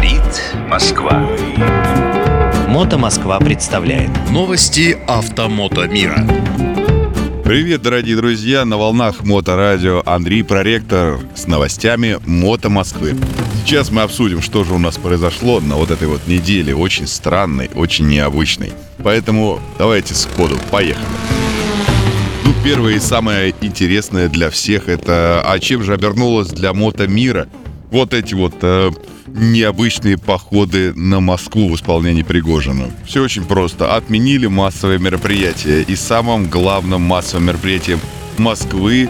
Говорит Москва. Мото Москва представляет Новости автомото мира. Привет, дорогие друзья! На волнах Моторадио Андрей Проректор с новостями Мото Москвы. Сейчас мы обсудим, что же у нас произошло на вот этой вот неделе, очень странной, очень необычной. Поэтому давайте сходу, поехали. Ну, первое и самое интересное для всех это, а чем же обернулось для мото мира вот эти вот э, необычные походы на Москву в исполнении Пригожина. Все очень просто. Отменили массовые мероприятия. И самым главным массовым мероприятием Москвы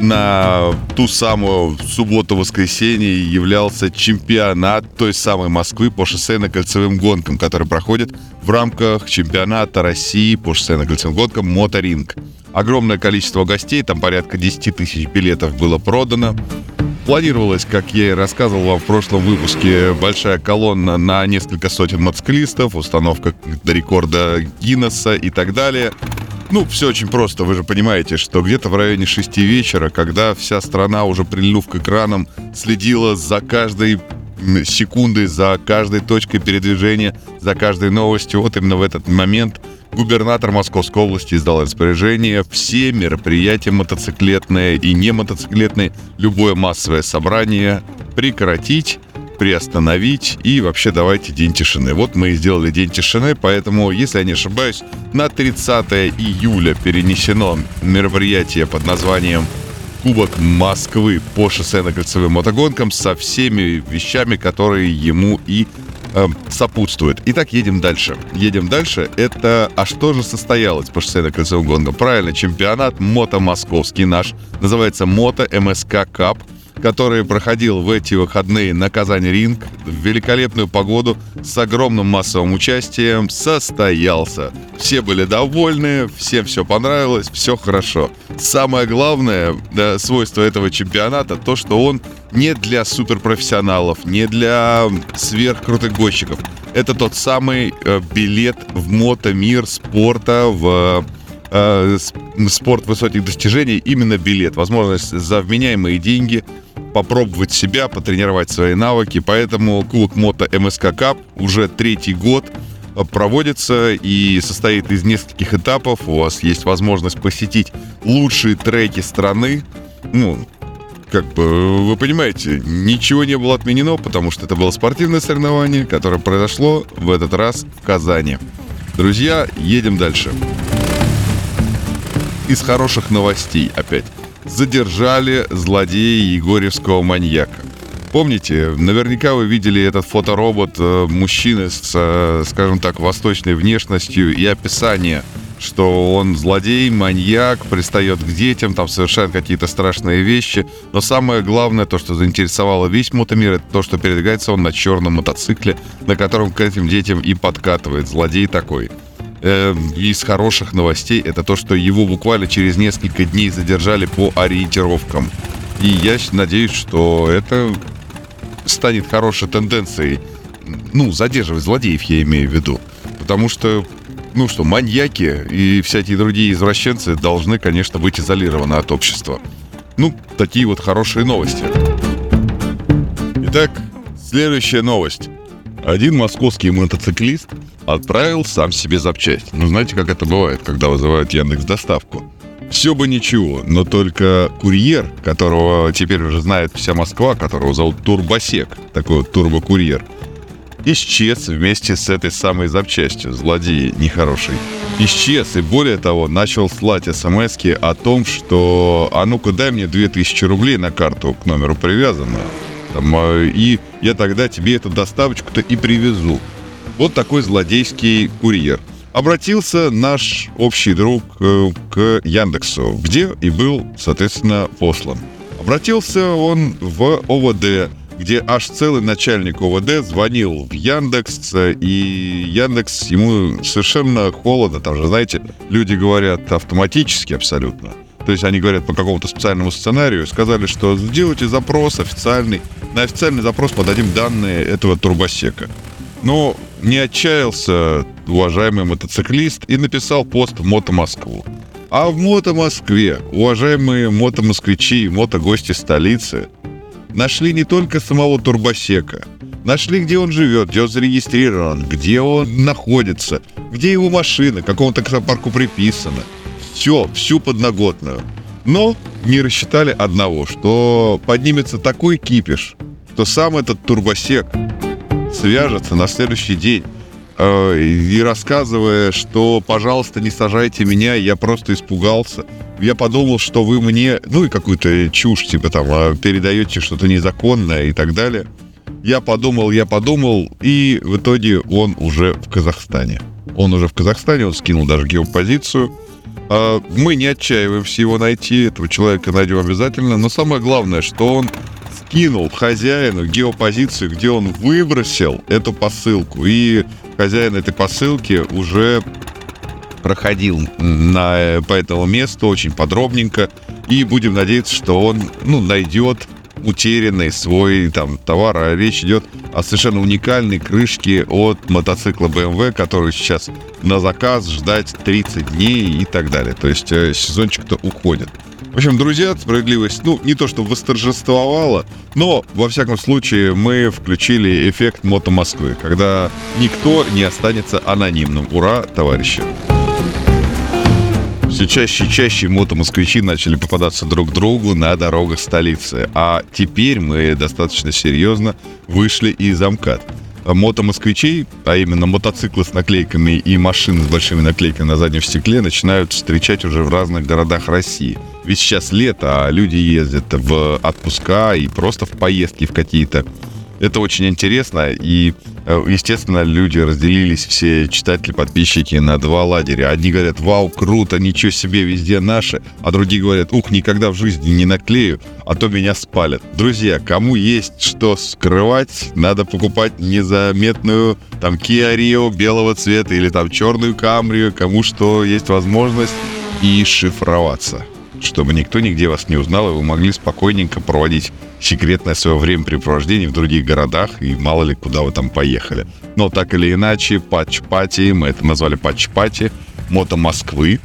на ту самую субботу-воскресенье являлся чемпионат той самой Москвы по шоссейно-кольцевым гонкам, который проходит в рамках чемпионата России по шоссейно-кольцевым гонкам «Моторинг». Огромное количество гостей, там порядка 10 тысяч билетов было продано. Планировалось, как я и рассказывал вам в прошлом выпуске, большая колонна на несколько сотен мотоциклистов, установка до рекорда Гиннесса и так далее. Ну, все очень просто. Вы же понимаете, что где-то в районе 6 вечера, когда вся страна уже прильнув к экранам, следила за каждой секундой, за каждой точкой передвижения, за каждой новостью, вот именно в этот момент губернатор Московской области издал распоряжение все мероприятия мотоциклетные и не мотоциклетные, любое массовое собрание прекратить, приостановить и вообще давайте день тишины. Вот мы и сделали день тишины, поэтому, если я не ошибаюсь, на 30 июля перенесено мероприятие под названием Кубок Москвы по шоссейно-кольцевым мотогонкам со всеми вещами, которые ему и э, сопутствует. Итак, едем дальше. Едем дальше. Это, а что же состоялось по шоссейно-кольцевым гонкам? Правильно, чемпионат мото московский наш. Называется Мото МСК Кап который проходил в эти выходные на Казань Ринг в великолепную погоду с огромным массовым участием, состоялся. Все были довольны, всем все понравилось, все хорошо. Самое главное да, свойство этого чемпионата то, что он не для суперпрофессионалов, не для сверхкрутых гонщиков. Это тот самый э, билет в мотомир спорта, в э, спорт высоких достижений, именно билет. Возможность за вменяемые деньги попробовать себя, потренировать свои навыки. Поэтому клуб Мото МСК Кап уже третий год э, проводится и состоит из нескольких этапов. У вас есть возможность посетить лучшие треки страны. Ну, как бы вы понимаете, ничего не было отменено, потому что это было спортивное соревнование, которое произошло в этот раз в Казани. Друзья, едем дальше. Из хороших новостей опять задержали злодея Егорьевского маньяка. Помните, наверняка вы видели этот фоторобот э, мужчины с, э, скажем так, восточной внешностью и описание, что он злодей, маньяк, пристает к детям, там совершает какие-то страшные вещи. Но самое главное, то, что заинтересовало весь мотомир, это то, что передвигается он на черном мотоцикле, на котором к этим детям и подкатывает. Злодей такой э, из хороших новостей это то, что его буквально через несколько дней задержали по ориентировкам. И я надеюсь, что это станет хорошей тенденцией. Ну, задерживать злодеев, я имею в виду. Потому что, ну что, маньяки и всякие другие извращенцы должны, конечно, быть изолированы от общества. Ну, такие вот хорошие новости. Итак, следующая новость. Один московский мотоциклист отправил сам себе запчасть. Ну, знаете, как это бывает, когда вызывают Яндекс доставку. Все бы ничего, но только курьер, которого теперь уже знает вся Москва, которого зовут Турбосек, такой вот турбокурьер, исчез вместе с этой самой запчастью, злодей нехороший. Исчез и более того начал слать смс о том, что «А ну-ка дай мне 2000 рублей на карту к номеру привязано, там, а, и я тогда тебе эту доставочку-то и привезу». Вот такой злодейский курьер. Обратился наш общий друг э, к Яндексу, где и был, соответственно, послан. Обратился он в ОВД, где аж целый начальник ОВД звонил в Яндекс, и Яндекс ему совершенно холодно, там же, знаете, люди говорят автоматически абсолютно. То есть они говорят по какому-то специальному сценарию, сказали, что сделайте запрос официальный, на официальный запрос подадим данные этого турбосека. Но не отчаялся уважаемый мотоциклист и написал пост в Мото Москву. А в Мото Москве уважаемые мотомосквичи и мотогости столицы нашли не только самого Турбосека, Нашли, где он живет, где он зарегистрирован, где он находится, где его машина, к какому таксопарку приписана. Все, всю подноготную. Но не рассчитали одного, что поднимется такой кипиш, что сам этот турбосек свяжется на следующий день э, и рассказывая, что, пожалуйста, не сажайте меня, я просто испугался. Я подумал, что вы мне, ну и какую-то чушь, типа там, а, передаете что-то незаконное и так далее. Я подумал, я подумал, и в итоге он уже в Казахстане. Он уже в Казахстане, он скинул даже геопозицию. А, мы не отчаиваемся его найти, этого человека найдем обязательно, но самое главное, что он скинул хозяину геопозицию, где он выбросил эту посылку. И хозяин этой посылки уже проходил на, по этому месту очень подробненько. И будем надеяться, что он ну, найдет утерянный свой там товар. А речь идет о совершенно уникальной крышке от мотоцикла BMW, который сейчас на заказ ждать 30 дней и так далее. То есть э, сезончик-то уходит. В общем, друзья, справедливость, ну, не то что восторжествовала, но, во всяком случае, мы включили эффект Мото Москвы, когда никто не останется анонимным. Ура, товарищи! Все чаще и чаще мотомосквичи начали попадаться друг другу на дорогах столицы. А теперь мы достаточно серьезно вышли из МКАД. Мотомосквичей, а именно мотоциклы с наклейками и машины с большими наклейками на заднем стекле начинают встречать уже в разных городах России. Ведь сейчас лето, а люди ездят в отпуска и просто в поездки в какие-то это очень интересно, и, э, естественно, люди разделились, все читатели, подписчики, на два лагеря. Одни говорят, вау, круто, ничего себе, везде наши, а другие говорят, ух, никогда в жизни не наклею, а то меня спалят. Друзья, кому есть что скрывать, надо покупать незаметную там Kia Rio белого цвета или там черную Camry, кому что есть возможность и шифроваться чтобы никто нигде вас не узнал, и вы могли спокойненько проводить секретное свое времяпрепровождение в других городах, и мало ли куда вы там поехали. Но так или иначе, patch party, мы это назвали patch party, мото Москвы,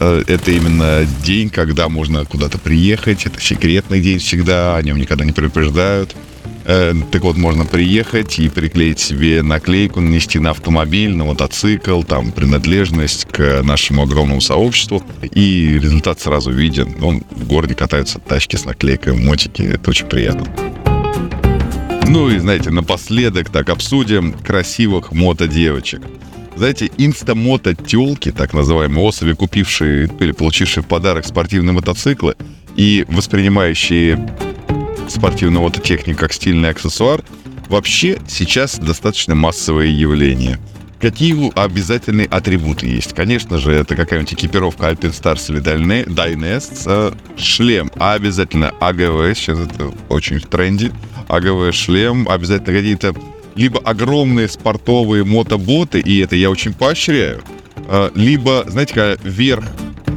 э, это именно день, когда можно куда-то приехать. Это секретный день всегда, о нем никогда не предупреждают. Э, так вот, можно приехать и приклеить себе наклейку, нанести на автомобиль, на мотоцикл, там, принадлежность к нашему огромному сообществу. И результат сразу виден. Он в городе катаются тачки с наклейкой, мотики. Это очень приятно. Ну и, знаете, напоследок так обсудим красивых мото-девочек. Знаете, инстамото-телки, так называемые особи, купившие или получившие в подарок спортивные мотоциклы и воспринимающие спортивная мототехника как стильный аксессуар, вообще сейчас достаточно массовое явление. Какие обязательные атрибуты есть? Конечно же, это какая-нибудь экипировка Alpinstars или Dynest, э, шлем, а обязательно АГВ, сейчас это очень в тренде, АГВ шлем, обязательно какие-то либо огромные спортовые мотоботы, и это я очень поощряю, э, либо, знаете, как верх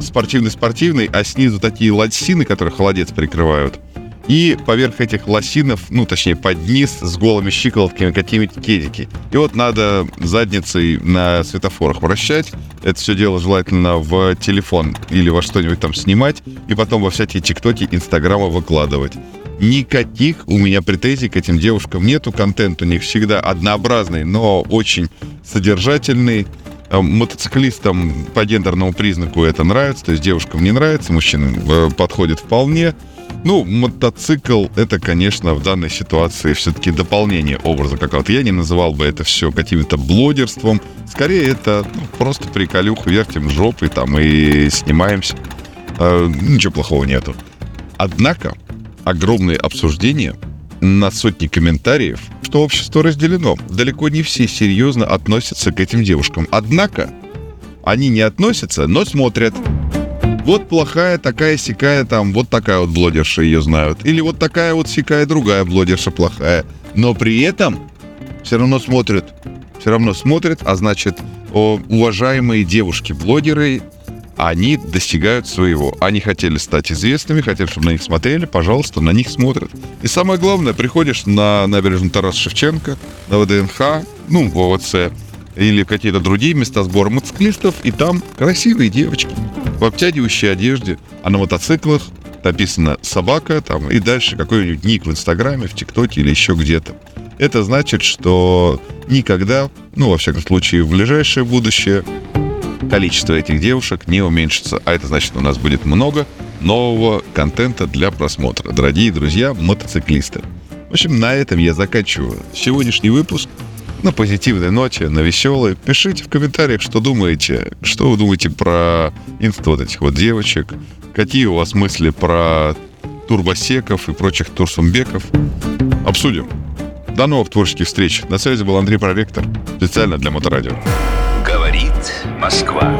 спортивный-спортивный, а снизу такие лосины, которые холодец прикрывают – и поверх этих лосинов, ну, точнее, под низ с голыми щиколотками какие-нибудь кедики. И вот надо задницей на светофорах вращать. Это все дело желательно в телефон или во что-нибудь там снимать, и потом во всякие тиктоки, инстаграма выкладывать. Никаких у меня претензий к этим девушкам нету. Контент у них всегда однообразный, но очень содержательный. Э, мотоциклистам по гендерному признаку это нравится, то есть девушкам не нравится, мужчинам э, подходит вполне. Ну, мотоцикл это, конечно, в данной ситуации все-таки дополнение образа какого-то. Я не называл бы это все каким-то блогерством. Скорее, это ну, просто приколюха, вертим жопой там и снимаемся. Э, ничего плохого нету. Однако, огромные обсуждения на сотни комментариев, что общество разделено. Далеко не все серьезно относятся к этим девушкам. Однако, они не относятся, но смотрят вот плохая такая сикая там, вот такая вот блогерша ее знают. Или вот такая вот сикая другая блогерша плохая. Но при этом все равно смотрят. Все равно смотрят, а значит, о, уважаемые девушки-блогеры, они достигают своего. Они хотели стать известными, хотели, чтобы на них смотрели, пожалуйста, на них смотрят. И самое главное, приходишь на набережную Тарас Шевченко, на ВДНХ, ну, в ОВЦ, или какие-то другие места сбора мотоциклистов, и там красивые девочки в обтягивающей одежде, а на мотоциклах написано «собака», там, и дальше какой-нибудь ник в Инстаграме, в ТикТоке или еще где-то. это значит, что никогда, ну, во всяком случае, в ближайшее будущее количество этих девушек не уменьшится. А это значит, у нас будет много нового контента для просмотра. Дорогие друзья, мотоциклисты. В общем, на этом я заканчиваю сегодняшний выпуск на позитивной ноте, на веселой. Пишите в комментариях, что думаете, что вы думаете про инста вот этих вот девочек, какие у вас мысли про турбосеков и прочих турсумбеков. Обсудим. До новых творческих встреч. На связи был Андрей Проректор, специально для Моторадио. Говорит Москва.